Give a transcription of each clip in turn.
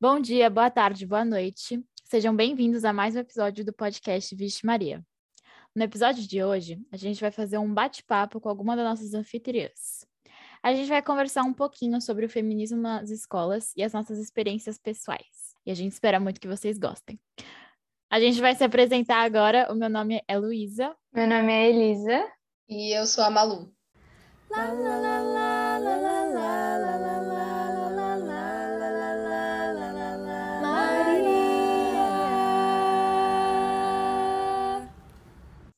Bom dia, boa tarde, boa noite. Sejam bem-vindos a mais um episódio do podcast Vixe Maria. No episódio de hoje, a gente vai fazer um bate-papo com alguma das nossas anfitriãs. A gente vai conversar um pouquinho sobre o feminismo nas escolas e as nossas experiências pessoais. E a gente espera muito que vocês gostem. A gente vai se apresentar agora. O meu nome é Luísa. Meu nome é Elisa. E eu sou a Malu. La, la, la,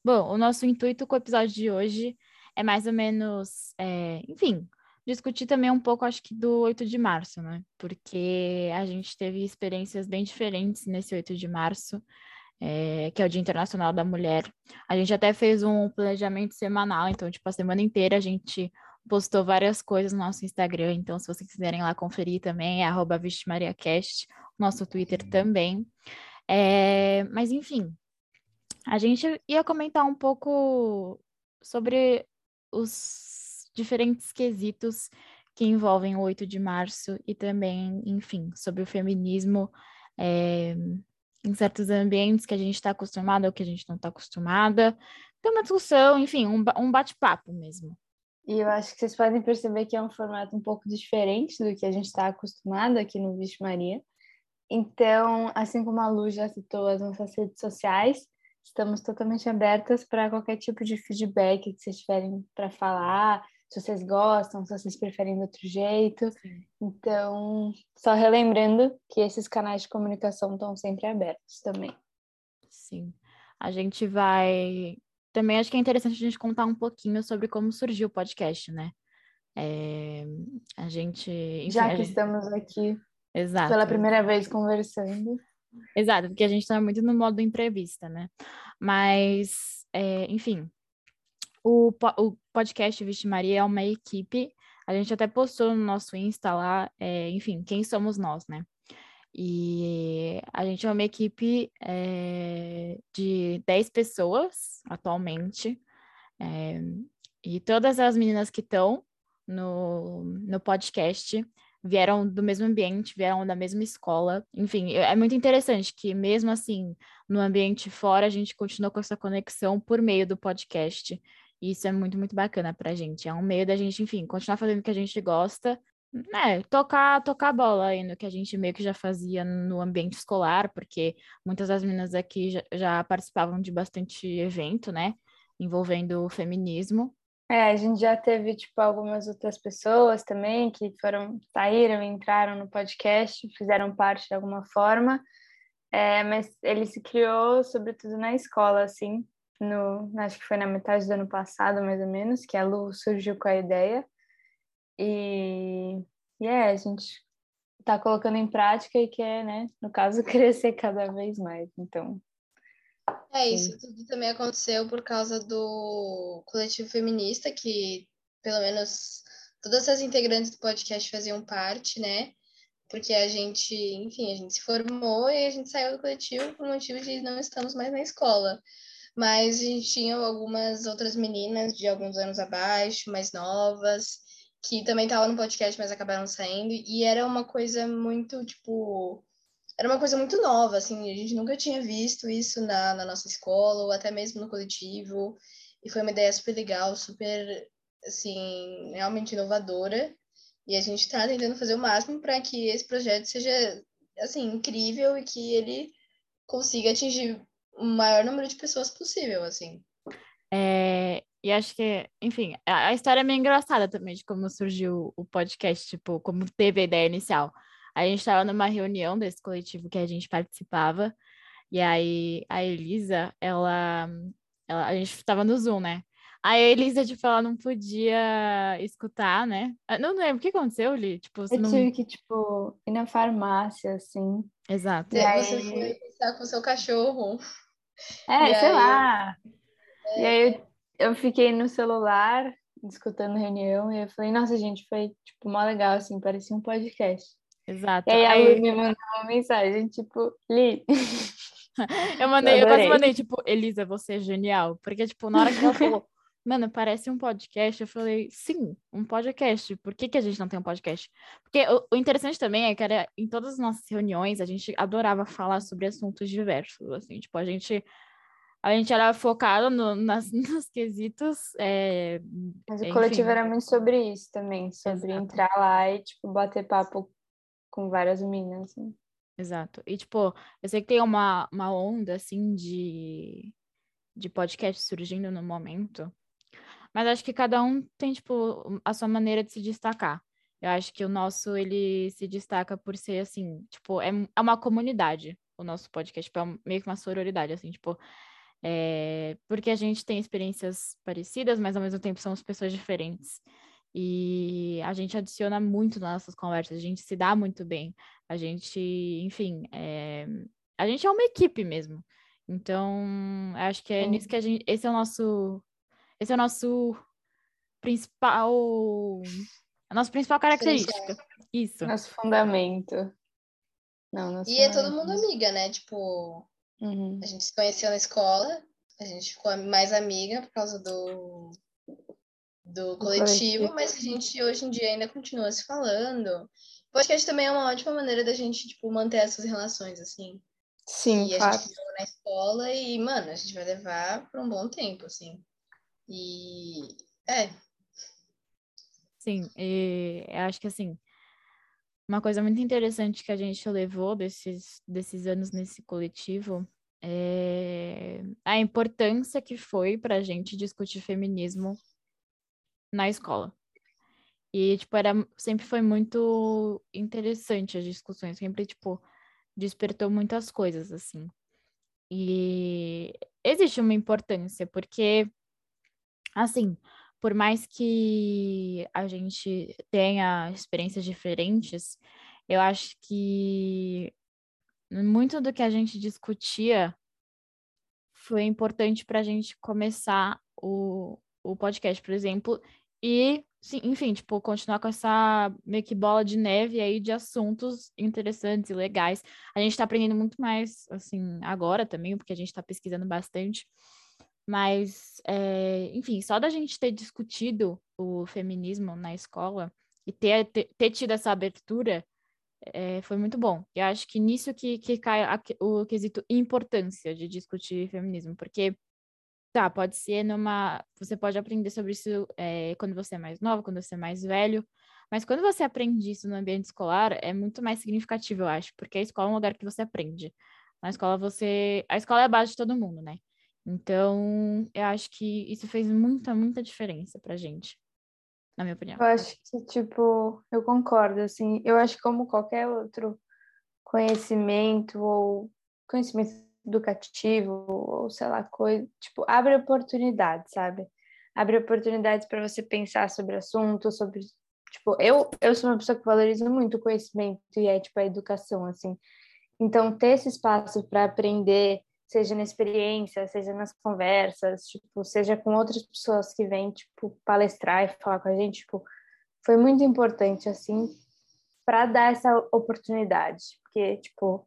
Bom, o nosso intuito com o episódio de hoje é mais ou menos, é, enfim, discutir também um pouco, acho que, do 8 de março, né? Porque a gente teve experiências bem diferentes nesse 8 de março, é, que é o Dia Internacional da Mulher. A gente até fez um planejamento semanal, então, tipo, a semana inteira a gente postou várias coisas no nosso Instagram, então, se vocês quiserem lá conferir também, é arroba nosso Twitter também. É, mas, enfim, a gente ia comentar um pouco sobre os diferentes quesitos que envolvem o 8 de março e também, enfim, sobre o feminismo é, em certos ambientes que a gente está acostumada ou que a gente não está acostumada. Tem uma discussão, enfim, um, um bate-papo mesmo. E eu acho que vocês podem perceber que é um formato um pouco diferente do que a gente está acostumado aqui no Vixe Maria. Então, assim como a Lu já citou as nossas redes sociais, Estamos totalmente abertas para qualquer tipo de feedback que vocês tiverem para falar, se vocês gostam, se vocês preferem de outro jeito. Sim. Então, só relembrando que esses canais de comunicação estão sempre abertos também. Sim. A gente vai. Também acho que é interessante a gente contar um pouquinho sobre como surgiu o podcast, né? É... A gente. Enfim, Já que gente... estamos aqui Exato. pela primeira vez conversando. Exato, porque a gente está muito no modo entrevista, né? Mas, é, enfim, o, o podcast Vixe Maria é uma equipe, a gente até postou no nosso Insta lá, é, enfim, quem somos nós, né? E a gente é uma equipe é, de 10 pessoas atualmente, é, e todas as meninas que estão no, no podcast vieram do mesmo ambiente, vieram da mesma escola. Enfim, é muito interessante que, mesmo assim, no ambiente fora, a gente continua com essa conexão por meio do podcast. E isso é muito, muito bacana pra gente. É um meio da gente, enfim, continuar fazendo o que a gente gosta, né? Tocar, tocar bola aí no que a gente meio que já fazia no ambiente escolar, porque muitas das meninas aqui já, já participavam de bastante evento, né? Envolvendo o feminismo. É, a gente já teve, tipo, algumas outras pessoas também que foram, saíram, entraram no podcast, fizeram parte de alguma forma, é, mas ele se criou, sobretudo, na escola, assim, no, acho que foi na metade do ano passado, mais ou menos, que a Lu surgiu com a ideia, e, e é, a gente está colocando em prática e quer, né, no caso, crescer cada vez mais, então é, isso tudo também aconteceu por causa do coletivo feminista, que pelo menos todas as integrantes do podcast faziam parte, né? Porque a gente, enfim, a gente se formou e a gente saiu do coletivo por motivo de não estamos mais na escola. Mas a gente tinha algumas outras meninas de alguns anos abaixo, mais novas, que também estavam no podcast, mas acabaram saindo. E era uma coisa muito, tipo, era uma coisa muito nova, assim, a gente nunca tinha visto isso na, na nossa escola, ou até mesmo no coletivo, e foi uma ideia super legal, super, assim, realmente inovadora, e a gente está tentando fazer o máximo para que esse projeto seja, assim, incrível e que ele consiga atingir o maior número de pessoas possível, assim. É, e acho que, enfim, a, a história é meio engraçada também de como surgiu o podcast, tipo, como teve a ideia inicial. A gente estava numa reunião desse coletivo que a gente participava, e aí a Elisa, ela, ela a gente estava no Zoom, né? Aí a Elisa, tipo, ela não podia escutar, né? Ah, não lembro, o que aconteceu, Li? Tipo, você Eu não... tive que, tipo, ir na farmácia, assim. Exato. E aí você foi estar com o seu cachorro. É, e sei aí... lá. É... E aí eu, eu fiquei no celular, escutando reunião, e eu falei, nossa, gente, foi, tipo, mó legal, assim, parecia um podcast. Exato. E aí, aí... a Lu me mandou uma mensagem, tipo, Li. eu mandei, eu, eu quase mandei, tipo, Elisa, você é genial. Porque, tipo, na hora que ela falou mano, parece um podcast. Eu falei, sim, um podcast. Por que, que a gente não tem um podcast? Porque o, o, interessante também é que era, em todas as nossas reuniões a gente adorava falar sobre assuntos diversos, assim, tipo, a gente a gente era focada no, nas, nos quesitos. É, Mas o enfim. coletivo era muito sobre isso também, sobre Exato. entrar lá e, tipo, bater papo com várias meninas. Assim. Exato. E, tipo, eu sei que tem uma, uma onda, assim, de, de podcast surgindo no momento, mas acho que cada um tem, tipo, a sua maneira de se destacar. Eu acho que o nosso, ele se destaca por ser, assim, tipo, é, é uma comunidade, o nosso podcast, tipo, é meio que uma sororidade, assim, tipo, é, porque a gente tem experiências parecidas, mas ao mesmo tempo somos pessoas diferentes. E a gente adiciona muito nas nossas conversas, a gente se dá muito bem, a gente, enfim, é, a gente é uma equipe mesmo. Então, acho que é nisso que a gente. Esse é o nosso. Esse é o nosso principal. A nossa principal característica. Isso. Nosso fundamento. Não, nosso e fundamento. é todo mundo amiga, né? Tipo, Uhum. A gente se conheceu na escola, a gente ficou mais amiga por causa do, do coletivo, mas a gente hoje em dia ainda continua se falando. O podcast também é uma ótima maneira da gente, tipo, manter essas relações, assim. Sim, e a gente ficou na escola e, mano, a gente vai levar por um bom tempo, assim. E é. Sim, e acho que assim, uma coisa muito interessante que a gente levou desses, desses anos nesse coletivo é a importância que foi para a gente discutir feminismo na escola. E, tipo, era, sempre foi muito interessante as discussões, sempre, tipo, despertou muitas coisas, assim. E existe uma importância, porque, assim, por mais que a gente tenha experiências diferentes, eu acho que muito do que a gente discutia foi importante para a gente começar o, o podcast, por exemplo, e, sim, enfim, tipo, continuar com essa meio que bola de neve aí de assuntos interessantes e legais. A gente está aprendendo muito mais, assim, agora também, porque a gente está pesquisando bastante. Mas, é, enfim, só da gente ter discutido o feminismo na escola e ter, ter, tido essa abertura é, foi muito bom. Eu acho que nisso que, que cai a, o quesito importância de discutir feminismo, porque tá, pode ser numa. Você pode aprender sobre isso é, quando você é mais nova, quando você é mais velho, mas quando você aprende isso no ambiente escolar, é muito mais significativo, eu acho, porque a escola é um lugar que você aprende. Na escola você. A escola é a base de todo mundo, né? Então, eu acho que isso fez muita, muita diferença pra gente, na minha opinião. Eu acho que, tipo, eu concordo, assim, eu acho que como qualquer outro conhecimento ou conhecimento educativo ou sei lá, coisa, tipo, abre oportunidades, sabe? Abre oportunidades para você pensar sobre assuntos, sobre tipo, eu eu sou uma pessoa que valoriza muito o conhecimento e é tipo a educação assim. Então, ter esse espaço para aprender seja na experiência, seja nas conversas, tipo, seja com outras pessoas que vêm, tipo, palestrar e falar com a gente, tipo, foi muito importante, assim, para dar essa oportunidade, porque, tipo,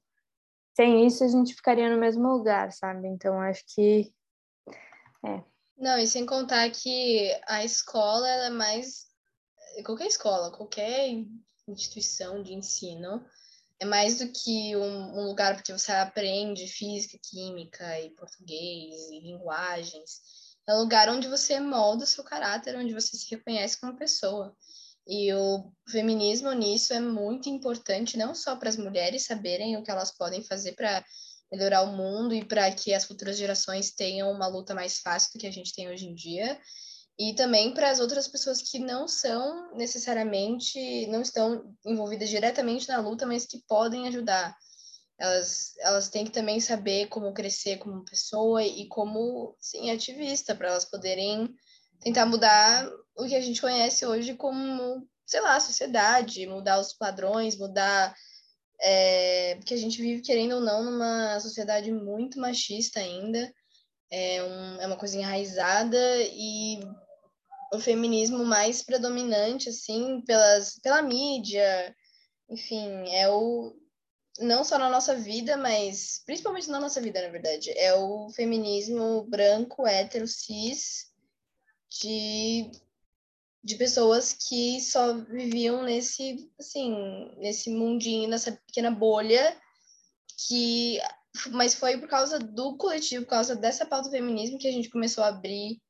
sem isso a gente ficaria no mesmo lugar, sabe? Então, acho que, é. Não, e sem contar que a escola, ela é mais, qualquer escola, qualquer instituição de ensino, é mais do que um, um, lugar porque você aprende física, química e português e linguagens. É um lugar onde você molda o seu caráter, onde você se reconhece como pessoa. E o feminismo nisso é muito importante, não só para as mulheres saberem o que elas podem fazer para melhorar o mundo e para que as futuras gerações tenham uma luta mais fácil do que a gente tem hoje em dia, e também para as outras pessoas que não são necessariamente, não estão envolvidas diretamente na luta, mas que podem ajudar. Elas, elas têm que também saber como crescer como pessoa e como, sim, ativista, para elas poderem tentar mudar o que a gente conhece hoje como, sei lá, sociedade, mudar os padrões, mudar. É, porque a gente vive, querendo ou não, numa sociedade muito machista ainda. É, um, é uma coisa enraizada e o feminismo mais predominante, assim, pelas, pela mídia, enfim, é o. Não só na nossa vida, mas principalmente na nossa vida, na verdade. É o feminismo branco, hétero, cis, de, de pessoas que só viviam nesse, assim, nesse mundinho, nessa pequena bolha, que mas foi por causa do coletivo, por causa dessa pauta do feminismo que a gente começou a abrir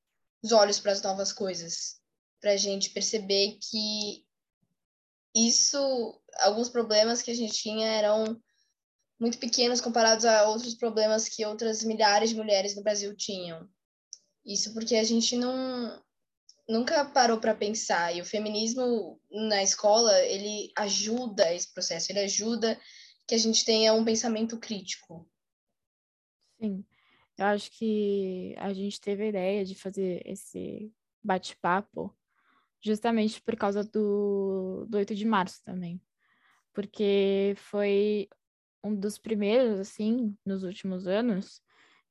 os olhos para as novas coisas, para a gente perceber que isso, alguns problemas que a gente tinha eram muito pequenos comparados a outros problemas que outras milhares de mulheres no Brasil tinham. Isso porque a gente não nunca parou para pensar e o feminismo na escola ele ajuda esse processo, ele ajuda que a gente tenha um pensamento crítico. Sim, eu acho que a gente teve a ideia de fazer esse bate-papo justamente por causa do, do 8 de março também. Porque foi um dos primeiros, assim, nos últimos anos,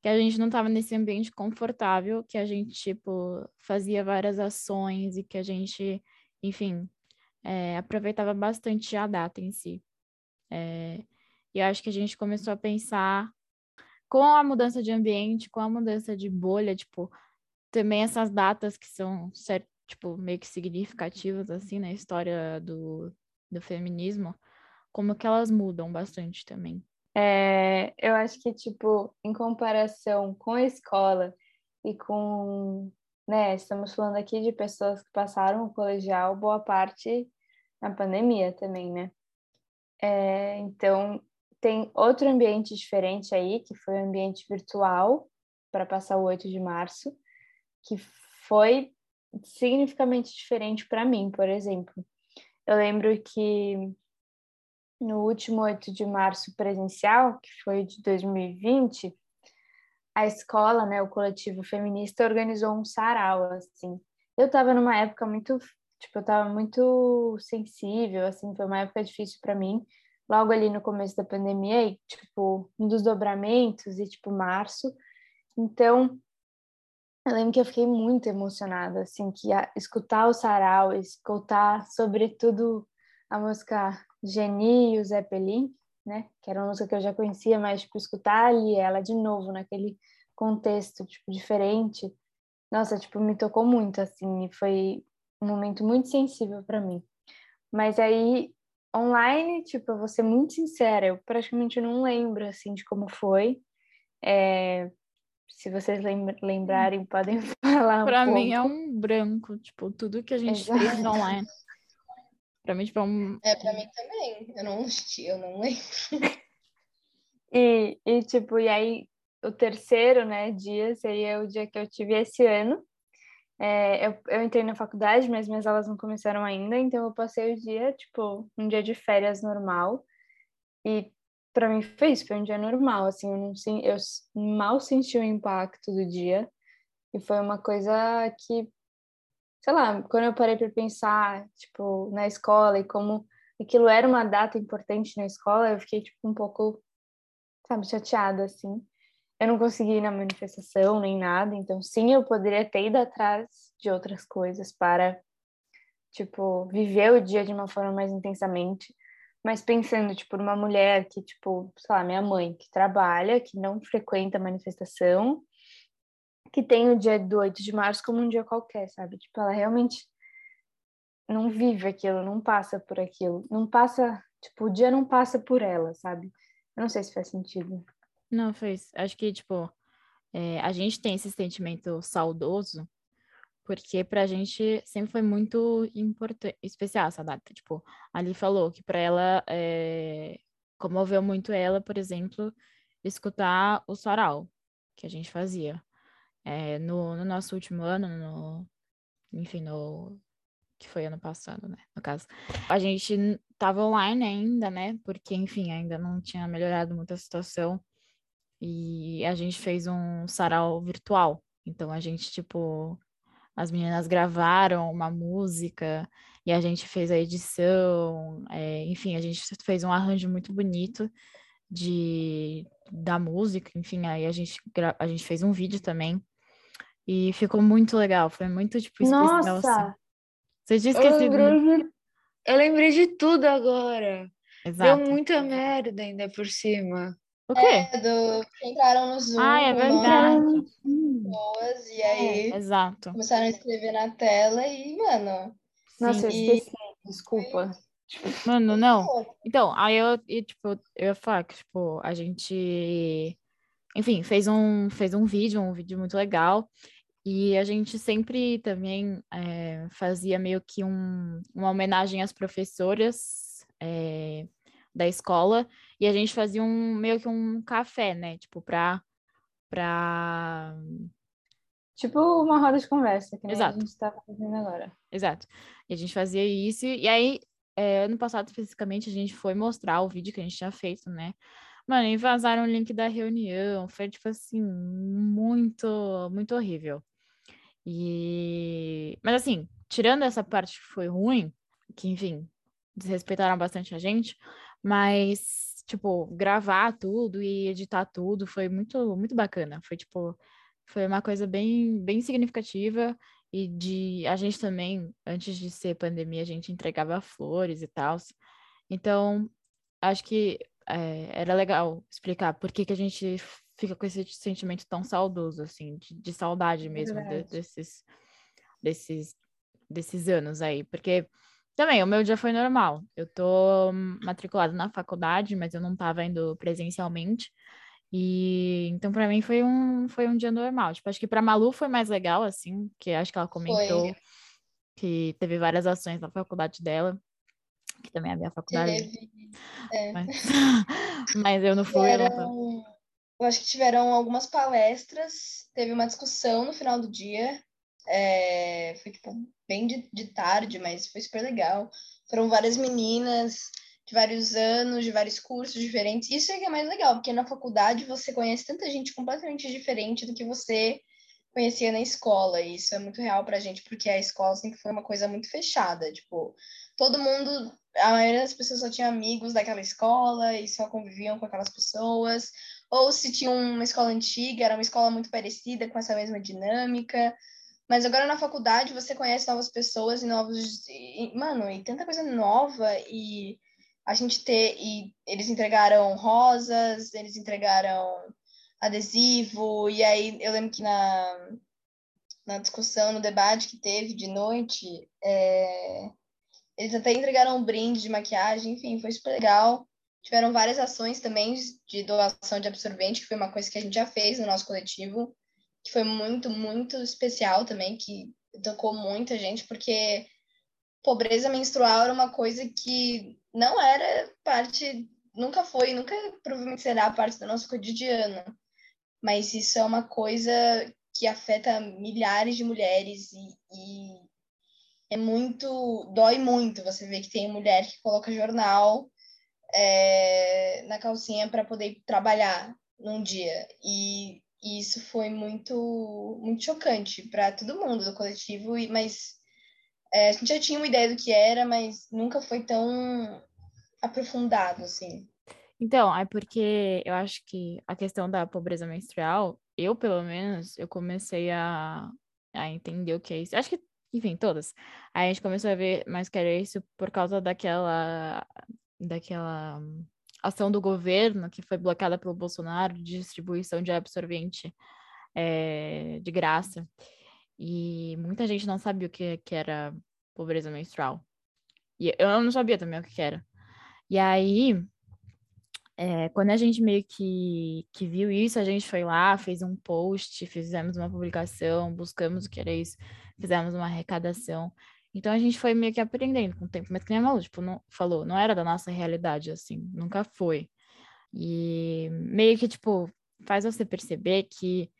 que a gente não estava nesse ambiente confortável, que a gente, tipo, fazia várias ações e que a gente, enfim, é, aproveitava bastante a data em si. É, e eu acho que a gente começou a pensar com a mudança de ambiente, com a mudança de bolha, tipo, também essas datas que são, tipo, meio que significativas, assim, na história do, do feminismo, como que elas mudam bastante também. É, eu acho que, tipo, em comparação com a escola e com, né, estamos falando aqui de pessoas que passaram o colegial boa parte na pandemia também, né? É, então, tem outro ambiente diferente aí, que foi o ambiente virtual, para passar o 8 de março, que foi significativamente diferente para mim, por exemplo. Eu lembro que no último 8 de março presencial, que foi de 2020, a escola, né, o coletivo feminista organizou um sarau, assim. Eu estava numa época muito, tipo, eu estava muito sensível, assim, foi uma época difícil para mim, logo ali no começo da pandemia, e, tipo, um dos dobramentos e tipo março. Então, eu lembro que eu fiquei muito emocionada, assim, que a, escutar o sarau, escutar sobretudo a música Geni e o Zeppelin, né? Que era uma música que eu já conhecia, mas tipo, escutar ali ela de novo naquele contexto tipo diferente, nossa, tipo, me tocou muito assim, e foi um momento muito sensível para mim. Mas aí online, tipo, eu vou ser muito sincera, eu praticamente não lembro assim de como foi. É, se vocês lembrarem, podem falar um pouco. mim é um branco, tipo, tudo que a gente Exato. fez online. Pra mim, tipo, é um... É, pra mim também. Eu não, eu não lembro. e, e, tipo, e aí, o terceiro, né, dia seria o dia que eu tive esse ano. É, eu, eu entrei na faculdade, mas minhas aulas não começaram ainda, então eu passei o dia, tipo, um dia de férias normal. E para mim foi isso, foi um dia normal, assim, eu, não, eu mal senti o impacto do dia. E foi uma coisa que sei lá, quando eu parei para pensar, tipo, na escola e como aquilo era uma data importante na escola, eu fiquei, tipo, um pouco, sabe, chateada, assim. Eu não consegui ir na manifestação nem nada, então sim, eu poderia ter ido atrás de outras coisas para, tipo, viver o dia de uma forma mais intensamente. Mas pensando, tipo, numa mulher que, tipo, sei lá, minha mãe, que trabalha, que não frequenta manifestação, que tem o dia do 8 de março como um dia qualquer, sabe? Tipo, ela realmente não vive aquilo, não passa por aquilo, não passa, tipo, o dia não passa por ela, sabe? Eu não sei se faz sentido. Não, fez. Acho que, tipo, é, a gente tem esse sentimento saudoso, porque pra gente sempre foi muito importante, especial essa data. Tipo, ali falou que pra ela é, comoveu muito ela, por exemplo, escutar o sarau que a gente fazia. É, no, no, nosso último ano, no, enfim, no que foi ano passado, né? No caso, a gente tava online ainda, né? Porque, enfim, ainda não tinha melhorado muito a situação. E a gente fez um sarau virtual. Então a gente, tipo, as meninas gravaram uma música e a gente fez a edição. É, enfim, a gente fez um arranjo muito bonito de da música, enfim, aí a gente, a gente fez um vídeo também e ficou muito legal, foi muito, tipo, especial. Nossa! Assim. Você tinha esquecido. Eu lembrei, de... eu lembrei de tudo agora. Exato. Deu muita merda ainda por cima. O quê? É, do... entraram no Zoom. Ah, é verdade. Pessoas, e aí Exato. começaram a escrever na tela e, mano. Nossa, eu Sim. esqueci. Desculpa. Mano, não. Então, aí eu, e, tipo, eu ia falar que, tipo, a gente, enfim, fez um, fez um vídeo, um vídeo muito legal, e a gente sempre também é, fazia meio que um, uma homenagem às professoras é, da escola, e a gente fazia um, meio que um café, né, tipo, pra, pra... Tipo uma roda de conversa, que Exato. a gente tá fazendo agora. Exato. E a gente fazia isso, e aí, é, ano passado, especificamente, a gente foi mostrar o vídeo que a gente tinha feito, né? Mano, e vazaram o link da reunião, foi, tipo assim, muito, muito horrível. E... Mas, assim, tirando essa parte que foi ruim, que, enfim, desrespeitaram bastante a gente, mas, tipo, gravar tudo e editar tudo foi muito, muito bacana. Foi, tipo, foi uma coisa bem, bem significativa e de a gente também, antes de ser pandemia, a gente entregava flores e tal. Então, acho que é, era legal explicar por que, que a gente fica com esse sentimento tão saudoso, assim, de, de saudade mesmo de- desses, desses, desses anos aí. Porque também o meu dia foi normal. Eu tô matriculada na faculdade, mas eu não tava indo presencialmente. E então para mim foi um foi um dia normal. Tipo, acho que para Malu foi mais legal assim, que acho que ela comentou que teve várias ações na faculdade dela, que também é a minha faculdade, Teve. É. mas, mas eu não fui, eu. Tiveram, eu acho que tiveram algumas palestras, teve uma discussão no final do dia. é, foi tipo bem de, de tarde, mas foi super legal. Foram várias meninas de vários anos, de vários cursos diferentes. Isso é que é mais legal, porque na faculdade você conhece tanta gente completamente diferente do que você conhecia na escola. E isso é muito real pra gente, porque a escola sempre foi uma coisa muito fechada. Tipo, todo mundo, a maioria das pessoas só tinha amigos daquela escola e só conviviam com aquelas pessoas. Ou se tinha uma escola antiga, era uma escola muito parecida, com essa mesma dinâmica. Mas agora na faculdade você conhece novas pessoas e novos. e- mano, e tanta coisa nova e a gente ter. E eles entregaram rosas, eles entregaram adesivo, e aí eu lembro que na, na discussão, no debate que teve de noite, é, eles até entregaram um brinde de maquiagem, enfim, foi super legal. Tiveram várias ações também de doação de absorvente, que foi uma coisa que a gente já fez no nosso coletivo, que foi muito, muito especial também, que tocou muita gente, porque pobreza menstrual era uma coisa que não era parte, nunca foi, nunca provavelmente será parte do nosso cotidiano. Mas isso é uma coisa que afeta milhares de mulheres e, e é muito, dói muito você ver que tem mulher que coloca jornal é, na calcinha para poder trabalhar num dia. E, e isso foi muito, muito chocante para todo mundo do coletivo, mas é, a gente já tinha uma ideia do que era, mas nunca foi tão aprofundado, assim. Então, é porque eu acho que a questão da pobreza menstrual, eu, pelo menos, eu comecei a, a entender o que é isso. Acho que, enfim, todas. Aí a gente começou a ver mais que era isso por causa daquela, daquela ação do governo que foi bloqueada pelo Bolsonaro de distribuição de absorvente eh, de graça. E muita gente não sabia o que, que era pobreza menstrual. E eu não sabia também o que que era. E aí, é, quando a gente meio que, que viu isso, a gente foi lá, fez um post, fizemos uma publicação, buscamos o que era isso, fizemos uma arrecadação. Então a gente foi meio que aprendendo com o tempo, mas que nem a Malu, tipo, não, falou, não era da nossa realidade, assim, nunca foi. E meio que, tipo, faz você perceber que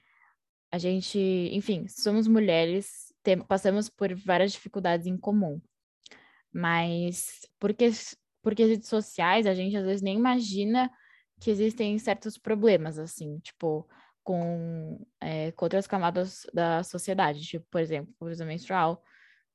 a gente, enfim, somos mulheres, tem, passamos por várias dificuldades em comum. Mas porque por quesitos sociais, a gente às vezes nem imagina que existem certos problemas, assim, tipo, com, é, com outras camadas da sociedade, tipo, por exemplo, pobreza menstrual,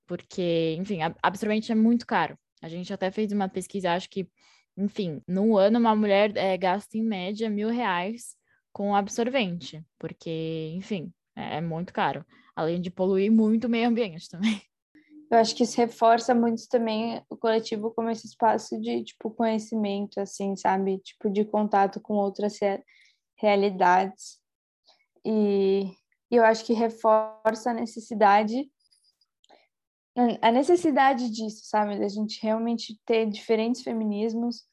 porque, enfim, ab- absorvente é muito caro. A gente até fez uma pesquisa, acho que, enfim, no ano uma mulher é, gasta em média mil reais com absorvente, porque, enfim, é, é muito caro, além de poluir muito o meio ambiente também. Eu acho que isso reforça muito também o coletivo como esse espaço de, tipo, conhecimento, assim, sabe? Tipo, de contato com outras realidades. E, e eu acho que reforça a necessidade a necessidade disso, sabe? Da gente realmente ter diferentes feminismos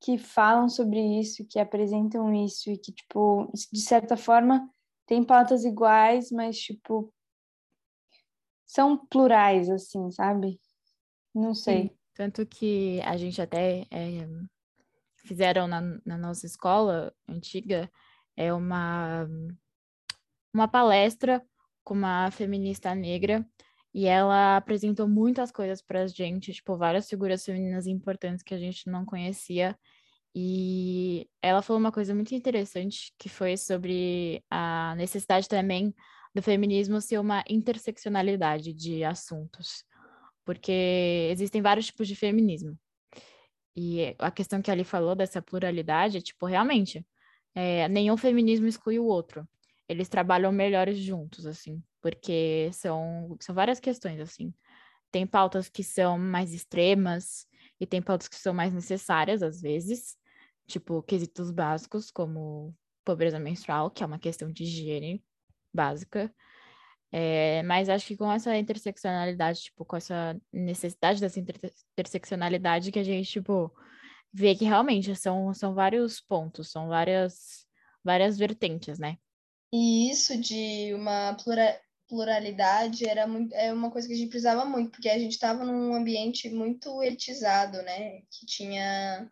que falam sobre isso, que apresentam isso e que, tipo, de certa forma, tem pautas iguais, mas, tipo, são plurais, assim, sabe? Não sei. Sim, tanto que a gente até é, fizeram na, na nossa escola antiga é uma, uma palestra com uma feminista negra e ela apresentou muitas coisas para a gente, tipo, várias figuras femininas importantes que a gente não conhecia. E ela falou uma coisa muito interessante, que foi sobre a necessidade também do feminismo ser uma interseccionalidade de assuntos, porque existem vários tipos de feminismo. E a questão que ali falou dessa pluralidade é, tipo, realmente, é, nenhum feminismo exclui o outro. Eles trabalham melhores juntos, assim, porque são, são várias questões, assim. Tem pautas que são mais extremas e tem pautas que são mais necessárias, às vezes, tipo, quesitos básicos, como pobreza menstrual, que é uma questão de higiene básica. É, mas acho que com essa interseccionalidade, tipo, com essa necessidade dessa interseccionalidade que a gente, tipo, vê que realmente são, são vários pontos, são várias, várias vertentes, né? E isso de uma plura, pluralidade era muito, é uma coisa que a gente precisava muito, porque a gente estava num ambiente muito elitizado, né? Que tinha,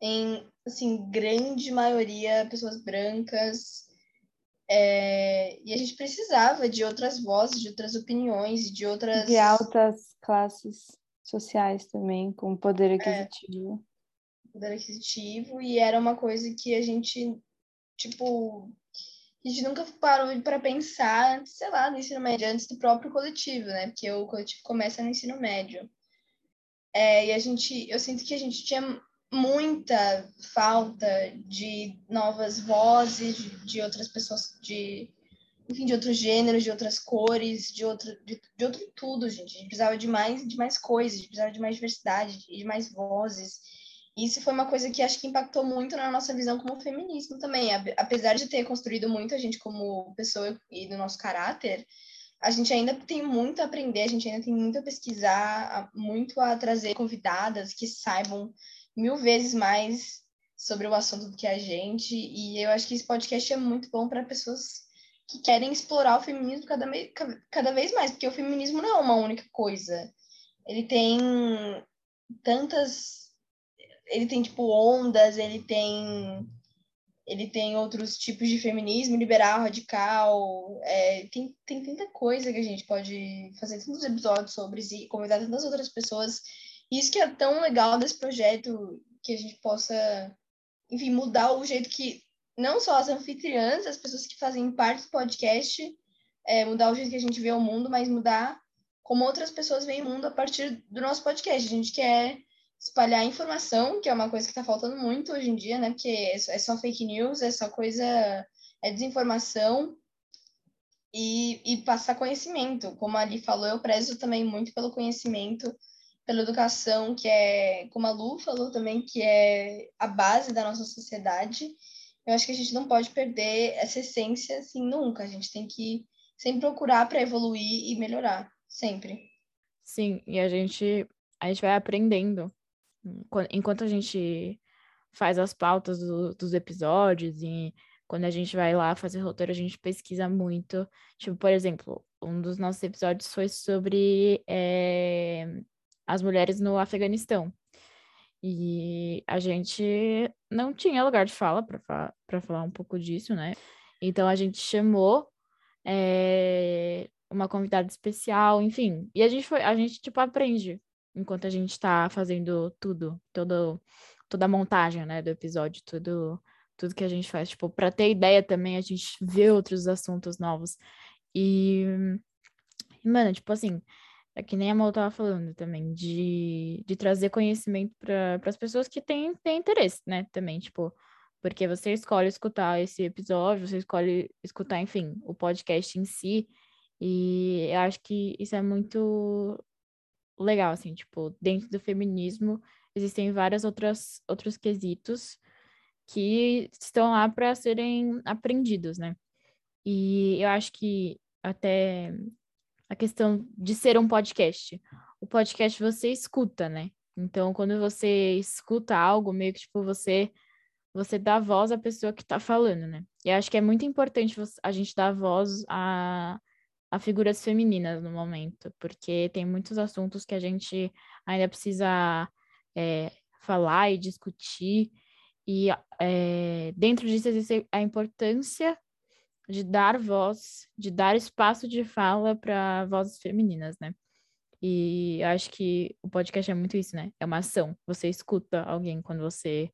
em, assim, grande maioria pessoas brancas, é, e a gente precisava de outras vozes, de outras opiniões, de outras. De altas classes sociais também, com poder é. aquisitivo. É, poder aquisitivo, e era uma coisa que a gente, tipo, a gente nunca parou para pensar, sei lá, no ensino médio, antes do próprio coletivo, né? Porque o coletivo começa no ensino médio. É, e a gente, eu sinto que a gente tinha muita falta de novas vozes, de, de outras pessoas, de, enfim, de outros gêneros, de outras cores, de outro, de, de outro tudo, gente. A gente precisava de mais, de mais coisas, a gente precisava de mais diversidade, de mais vozes. Isso foi uma coisa que acho que impactou muito na nossa visão como feminismo também. Apesar de ter construído muito a gente como pessoa e do nosso caráter, a gente ainda tem muito a aprender, a gente ainda tem muito a pesquisar, muito a trazer convidadas que saibam mil vezes mais sobre o assunto do que a gente. E eu acho que esse podcast é muito bom para pessoas que querem explorar o feminismo cada, cada vez mais, porque o feminismo não é uma única coisa. Ele tem tantas. Ele tem, tipo, ondas, ele tem. Ele tem outros tipos de feminismo, liberal, radical. É, tem, tem tanta coisa que a gente pode fazer tantos episódios sobre e convidar tantas outras pessoas isso que é tão legal desse projeto, que a gente possa, enfim, mudar o jeito que não só as anfitriãs, as pessoas que fazem parte do podcast, é, mudar o jeito que a gente vê o mundo, mas mudar como outras pessoas veem o mundo a partir do nosso podcast. A gente quer espalhar informação, que é uma coisa que está faltando muito hoje em dia, né? Porque é só fake news, é só coisa, é desinformação e, e passar conhecimento. Como a Ali falou, eu prezo também muito pelo conhecimento pela educação, que é, como a Lu falou também, que é a base da nossa sociedade. Eu acho que a gente não pode perder essa essência assim nunca. A gente tem que sempre procurar para evoluir e melhorar, sempre. Sim, e a gente a gente vai aprendendo enquanto a gente faz as pautas do, dos episódios e quando a gente vai lá fazer roteiro, a gente pesquisa muito. Tipo, por exemplo, um dos nossos episódios foi sobre é, as mulheres no Afeganistão. E a gente não tinha lugar de fala para falar um pouco disso, né? Então a gente chamou é, uma convidada especial, enfim. E a gente foi, a gente tipo aprende enquanto a gente está fazendo tudo, todo, toda a montagem, né, do episódio, tudo, tudo que a gente faz, tipo, para ter ideia também a gente vê outros assuntos novos. E mano, tipo assim, é que nem a Mal estava falando também, de, de trazer conhecimento para as pessoas que têm, têm interesse, né? Também, tipo, porque você escolhe escutar esse episódio, você escolhe escutar, enfim, o podcast em si, e eu acho que isso é muito legal, assim, tipo, dentro do feminismo existem várias outras outros quesitos que estão lá para serem aprendidos, né? E eu acho que até a questão de ser um podcast. O podcast você escuta, né? Então, quando você escuta algo, meio que tipo, você você dá voz à pessoa que está falando, né? E acho que é muito importante a gente dar voz a, a figuras femininas no momento, porque tem muitos assuntos que a gente ainda precisa é, falar e discutir, e é, dentro disso existe a importância de dar voz, de dar espaço de fala para vozes femininas, né? E acho que o podcast é muito isso, né? É uma ação. Você escuta alguém quando você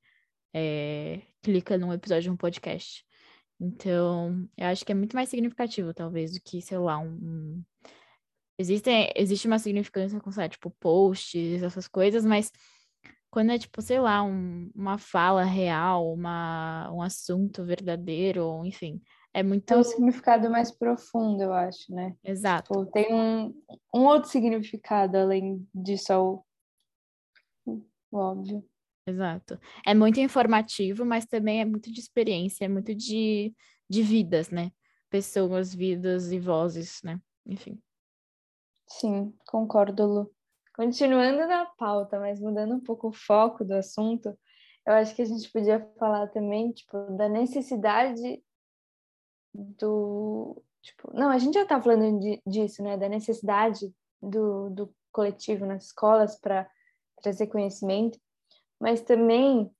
é, clica num episódio de um podcast. Então, eu acho que é muito mais significativo, talvez, do que, sei lá, um. um... Existe, existe uma significância com, sabe, tipo, posts, essas coisas, mas quando é, tipo, sei lá, um, uma fala real, uma, um assunto verdadeiro, enfim, é muito... Tem um significado mais profundo, eu acho, né? Exato. Tipo, tem um, um outro significado além de só o, o óbvio. Exato. É muito informativo, mas também é muito de experiência, é muito de, de vidas, né? Pessoas, vidas e vozes, né? Enfim. Sim, concordo, Lu. Continuando na pauta, mas mudando um pouco o foco do assunto, eu acho que a gente podia falar também, tipo, da necessidade do... Tipo, não, a gente já tá falando de, disso, né? Da necessidade do, do coletivo nas escolas para trazer conhecimento, mas também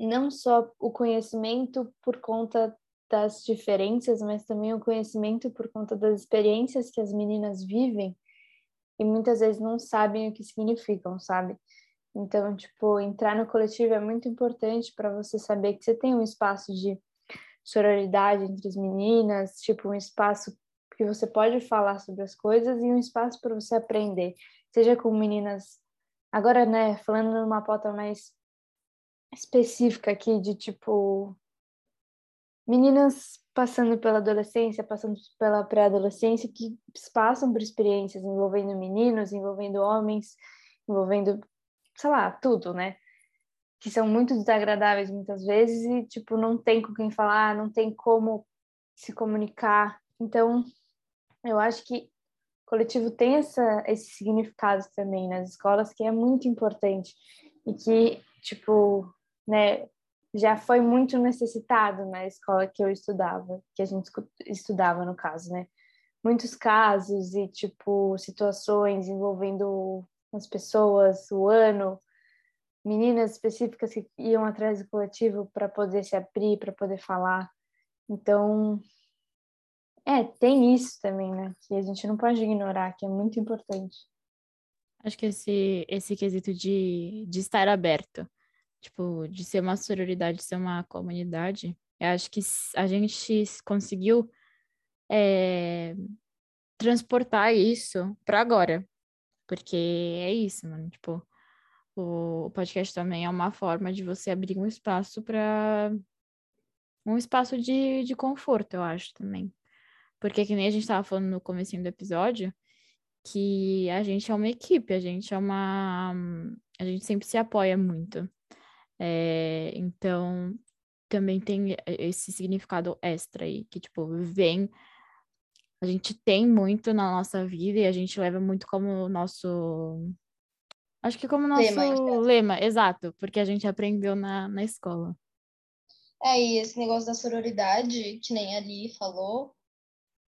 não só o conhecimento por conta das diferenças, mas também o conhecimento por conta das experiências que as meninas vivem e muitas vezes não sabem o que significam, sabe? Então, tipo, entrar no coletivo é muito importante para você saber que você tem um espaço de sororidade entre as meninas, tipo, um espaço que você pode falar sobre as coisas e um espaço para você aprender, seja com meninas. Agora, né, falando numa pauta mais específica aqui, de tipo, meninas passando pela adolescência, passando pela pré-adolescência, que passam por experiências envolvendo meninos, envolvendo homens, envolvendo, sei lá, tudo, né? Que são muito desagradáveis muitas vezes e, tipo, não tem com quem falar, não tem como se comunicar. Então, eu acho que coletivo tem essa, esse significado também nas escolas que é muito importante e que, tipo, né, já foi muito necessitado na escola que eu estudava, que a gente estudava no caso, né? Muitos casos e tipo situações envolvendo as pessoas, o ano, meninas específicas que iam atrás do coletivo para poder se abrir, para poder falar. Então, é, tem isso também, né? Que a gente não pode ignorar, que é muito importante. Acho que esse, esse quesito de, de estar aberto tipo, de ser uma sororidade, de ser uma comunidade, eu acho que a gente conseguiu é, transportar isso para agora. Porque é isso, mano. Tipo, o podcast também é uma forma de você abrir um espaço para um espaço de, de conforto, eu acho também. Porque que nem a gente estava falando no começo do episódio, que a gente é uma equipe, a gente é uma. A gente sempre se apoia muito. É, então, também tem esse significado extra aí, que, tipo, vem. A gente tem muito na nossa vida e a gente leva muito como nosso. Acho que como nosso lema, lema exato, porque a gente aprendeu na, na escola. É, e esse negócio da sororidade, que nem ali falou,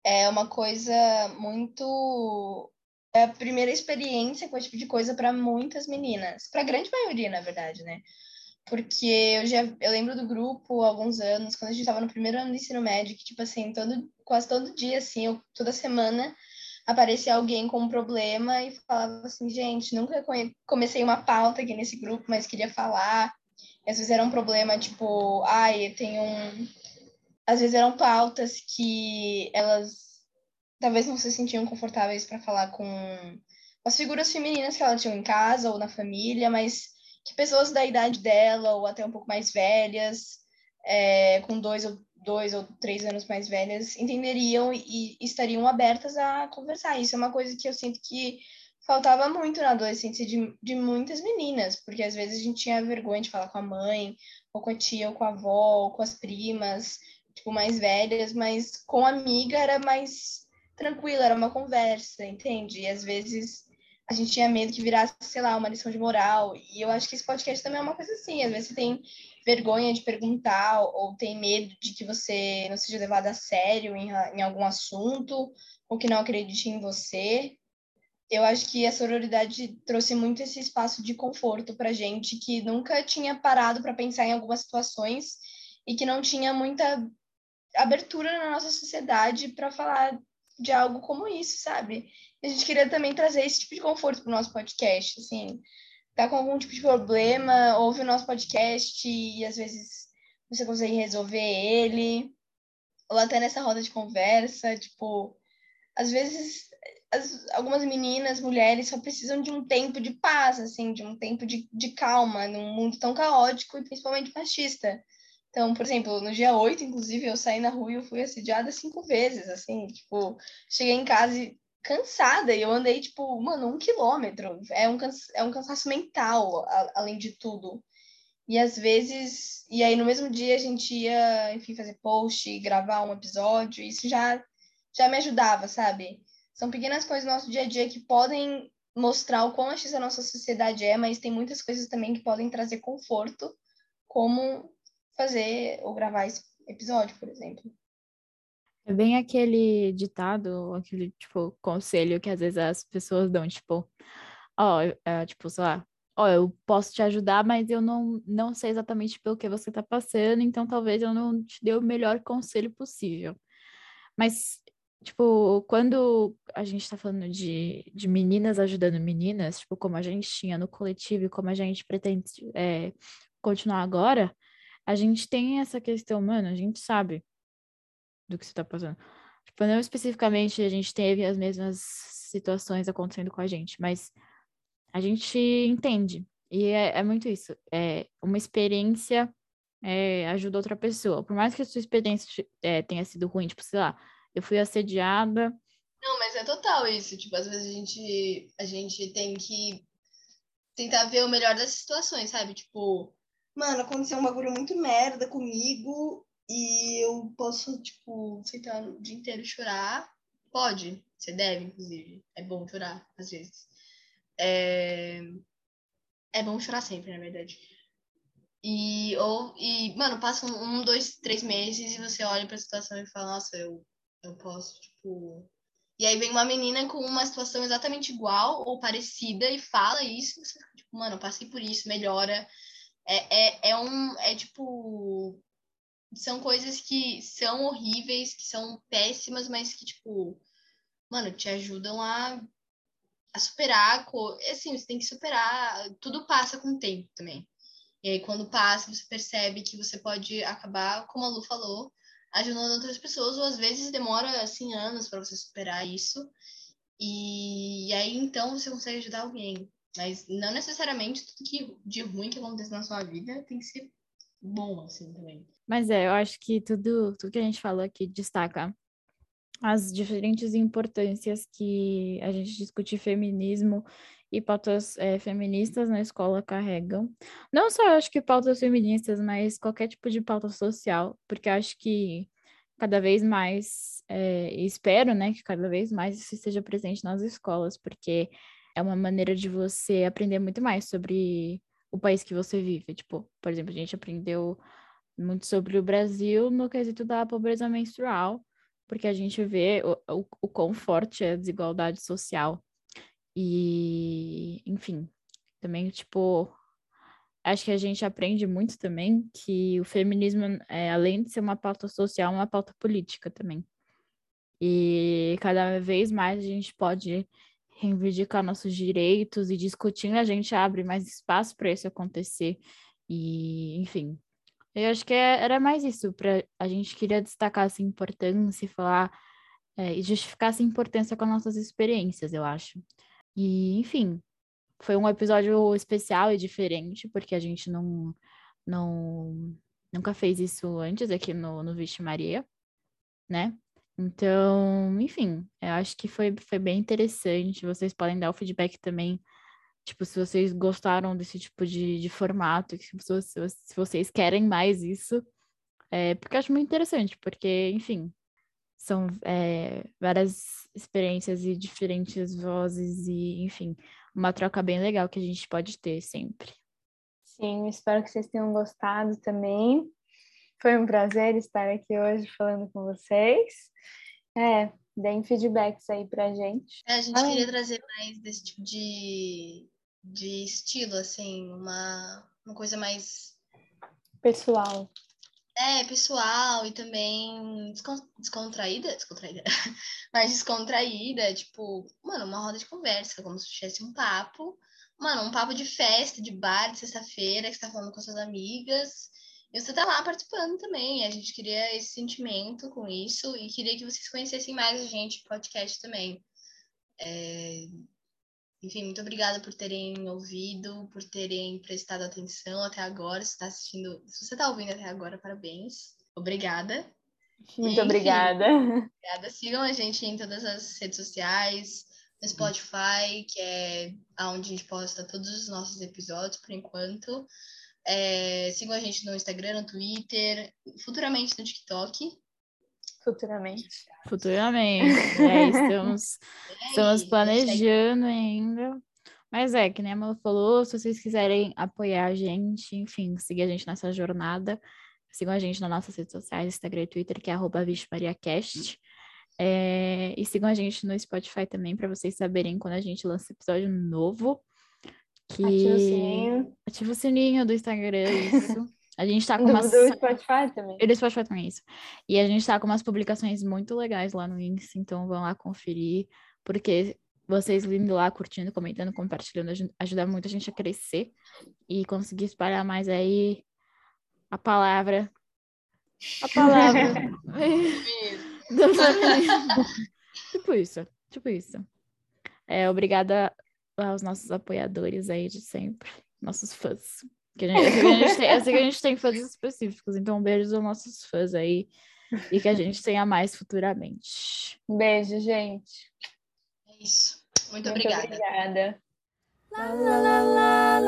é uma coisa muito. É a primeira experiência com esse tipo de coisa para muitas meninas, para a grande maioria, na verdade, né? porque eu já eu lembro do grupo há alguns anos, quando a gente estava no primeiro ano do ensino médio, que tipo assim, todo quase todo dia assim, eu, toda semana aparecia alguém com um problema e falava assim, gente, nunca comecei uma pauta aqui nesse grupo, mas queria falar. E às vezes era um problema tipo, ai, eu tenho um às vezes eram pautas que elas talvez não se sentiam confortáveis para falar com as figuras femininas que elas tinham em casa ou na família, mas que pessoas da idade dela, ou até um pouco mais velhas, é, com dois ou, dois ou três anos mais velhas, entenderiam e, e estariam abertas a conversar. Isso é uma coisa que eu sinto que faltava muito na adolescência de, de muitas meninas, porque às vezes a gente tinha vergonha de falar com a mãe, ou com a tia, ou com a avó, ou com as primas, tipo, mais velhas, mas com amiga era mais tranquilo, era uma conversa, entende? E às vezes a gente tinha medo que virasse, sei lá, uma lição de moral. E eu acho que esse podcast também é uma coisa assim. Às vezes você tem vergonha de perguntar ou tem medo de que você não seja levado a sério em, em algum assunto ou que não acredite em você. Eu acho que a sororidade trouxe muito esse espaço de conforto para gente que nunca tinha parado para pensar em algumas situações e que não tinha muita abertura na nossa sociedade para falar de algo como isso, sabe? a gente queria também trazer esse tipo de conforto para o nosso podcast, assim, tá com algum tipo de problema, ouve o nosso podcast e às vezes você consegue resolver ele, ou até nessa roda de conversa, tipo, às vezes as, algumas meninas, mulheres só precisam de um tempo de paz, assim, de um tempo de, de calma num mundo tão caótico e principalmente machista. Então, por exemplo, no dia 8, inclusive, eu saí na rua e eu fui assediada cinco vezes, assim, tipo, cheguei em casa cansada e eu andei, tipo, mano, um quilômetro. É um, cansa é um cansaço mental, além de tudo. E às vezes, e aí no mesmo dia a gente ia, enfim, fazer post, gravar um episódio, isso já, já me ajudava, sabe? São pequenas coisas do nosso dia a dia que podem mostrar o quão machista a nossa sociedade é, mas tem muitas coisas também que podem trazer conforto, como fazer ou gravar esse episódio, por exemplo. É bem aquele ditado, aquele, tipo, conselho que às vezes as pessoas dão, tipo, ó, é, tipo, sei lá, ó, eu posso te ajudar, mas eu não, não sei exatamente pelo que você tá passando, então talvez eu não te dê o melhor conselho possível. Mas, tipo, quando a gente tá falando de, de meninas ajudando meninas, tipo, como a gente tinha no coletivo e como a gente pretende é, continuar agora, a gente tem essa questão, mano, a gente sabe do que você está passando. Tipo, não especificamente a gente teve as mesmas situações acontecendo com a gente, mas a gente entende. E é, é muito isso. É uma experiência é, ajuda outra pessoa. Por mais que a sua experiência é, tenha sido ruim, tipo, sei lá, eu fui assediada. Não, mas é total isso. Tipo, às vezes a gente, a gente tem que tentar ver o melhor das situações, sabe? Tipo, mano, aconteceu um bagulho muito merda comigo e eu posso, tipo, sentar o dia inteiro chorar. Pode, você deve, inclusive. É bom chorar, às vezes. É, é bom chorar sempre, na verdade. E, ou, e mano, passa um, dois, três meses e você olha pra situação e fala, nossa, eu, eu posso, tipo. E aí vem uma menina com uma situação exatamente igual ou parecida e fala isso, e você fica, tipo, mano, eu passei por isso, melhora. É, é, é um. É tipo são coisas que são horríveis, que são péssimas, mas que, tipo, mano, te ajudam a, a superar. Assim, você tem que superar. Tudo passa com o tempo também. E aí, quando passa, você percebe que você pode acabar, como a Lu falou, ajudando outras pessoas, ou às vezes demora, assim, anos para você superar isso. E, e aí, então, você consegue ajudar alguém. Mas não necessariamente tudo que de ruim que acontece na sua vida tem que ser bom, assim, também. Mas é, eu acho que tudo, tudo que a gente falou aqui destaca as diferentes importâncias que a gente discute feminismo e pautas é, feministas na escola carregam. Não só eu acho que pautas feministas, mas qualquer tipo de pauta social, porque acho que cada vez mais, é, espero, né, que cada vez mais isso esteja presente nas escolas, porque é uma maneira de você aprender muito mais sobre o país que você vive. Tipo, por exemplo, a gente aprendeu muito sobre o Brasil no quesito da pobreza menstrual, porque a gente vê o, o, o quão forte é a desigualdade social. E, enfim, também, tipo, acho que a gente aprende muito também que o feminismo, é, além de ser uma pauta social, é uma pauta política também. E cada vez mais a gente pode reivindicar nossos direitos e discutindo, a gente abre mais espaço para isso acontecer. E, enfim, eu acho que é, era mais isso, para a gente queria destacar essa importância e falar é, e justificar essa importância com nossas experiências, eu acho. E, enfim, foi um episódio especial e diferente, porque a gente não, não nunca fez isso antes aqui no, no Vixe Maria, né? Então, enfim, eu acho que foi, foi bem interessante. Vocês podem dar o feedback também, tipo, se vocês gostaram desse tipo de, de formato, se, se, se vocês querem mais isso. É, porque eu acho muito interessante, porque, enfim, são é, várias experiências e diferentes vozes e, enfim, uma troca bem legal que a gente pode ter sempre. Sim, espero que vocês tenham gostado também. Foi um prazer estar aqui hoje falando com vocês. É, deem feedbacks aí pra gente. É, a gente ah. queria trazer mais desse tipo de, de estilo, assim, uma, uma coisa mais pessoal. É, pessoal e também descontraída, descontraída, mas descontraída, tipo, mano, uma roda de conversa, como se tivesse um papo, mano, um papo de festa, de bar, de sexta-feira, que você tá falando com suas amigas, e você tá lá participando também. A gente queria esse sentimento com isso e queria que vocês conhecessem mais a gente, podcast também. É... Enfim, muito obrigada por terem ouvido, por terem prestado atenção até agora. Se está assistindo, se você está ouvindo até agora, parabéns. Obrigada. Muito obrigada. Obrigada. Sigam a gente em todas as redes sociais, no Spotify, que é onde a gente posta todos os nossos episódios por enquanto. É, sigam a gente no Instagram, no Twitter, futuramente no TikTok. Futuramente. Futuramente. É, estamos, é estamos planejando ainda. Mas é, que nem a Mala falou, se vocês quiserem apoiar a gente, enfim, seguir a gente nessa jornada, sigam a gente nas nossas redes sociais, Instagram e Twitter, que é arroba VixMariaCast. É, e sigam a gente no Spotify também, para vocês saberem quando a gente lança episódio novo. Que... Ativa o sininho. Ativa o sininho do Instagram, isso. A gente tá com umas... Do Spotify também. E do Spotify também, isso. E a gente tá com umas publicações muito legais lá no Insta, então vão lá conferir, porque vocês indo lá, curtindo, comentando, compartilhando, ajuda muito a gente a crescer e conseguir espalhar mais aí a palavra. A palavra. tipo isso, tipo isso. É, obrigada aos nossos apoiadores aí de sempre, nossos fãs. Que a gente, que a gente tem, eu sei que a gente tem fãs específicos, então um beijos aos nossos fãs aí e que a gente tenha mais futuramente. Beijo, gente. É isso. Muito, Muito obrigada. obrigada. La, la, la,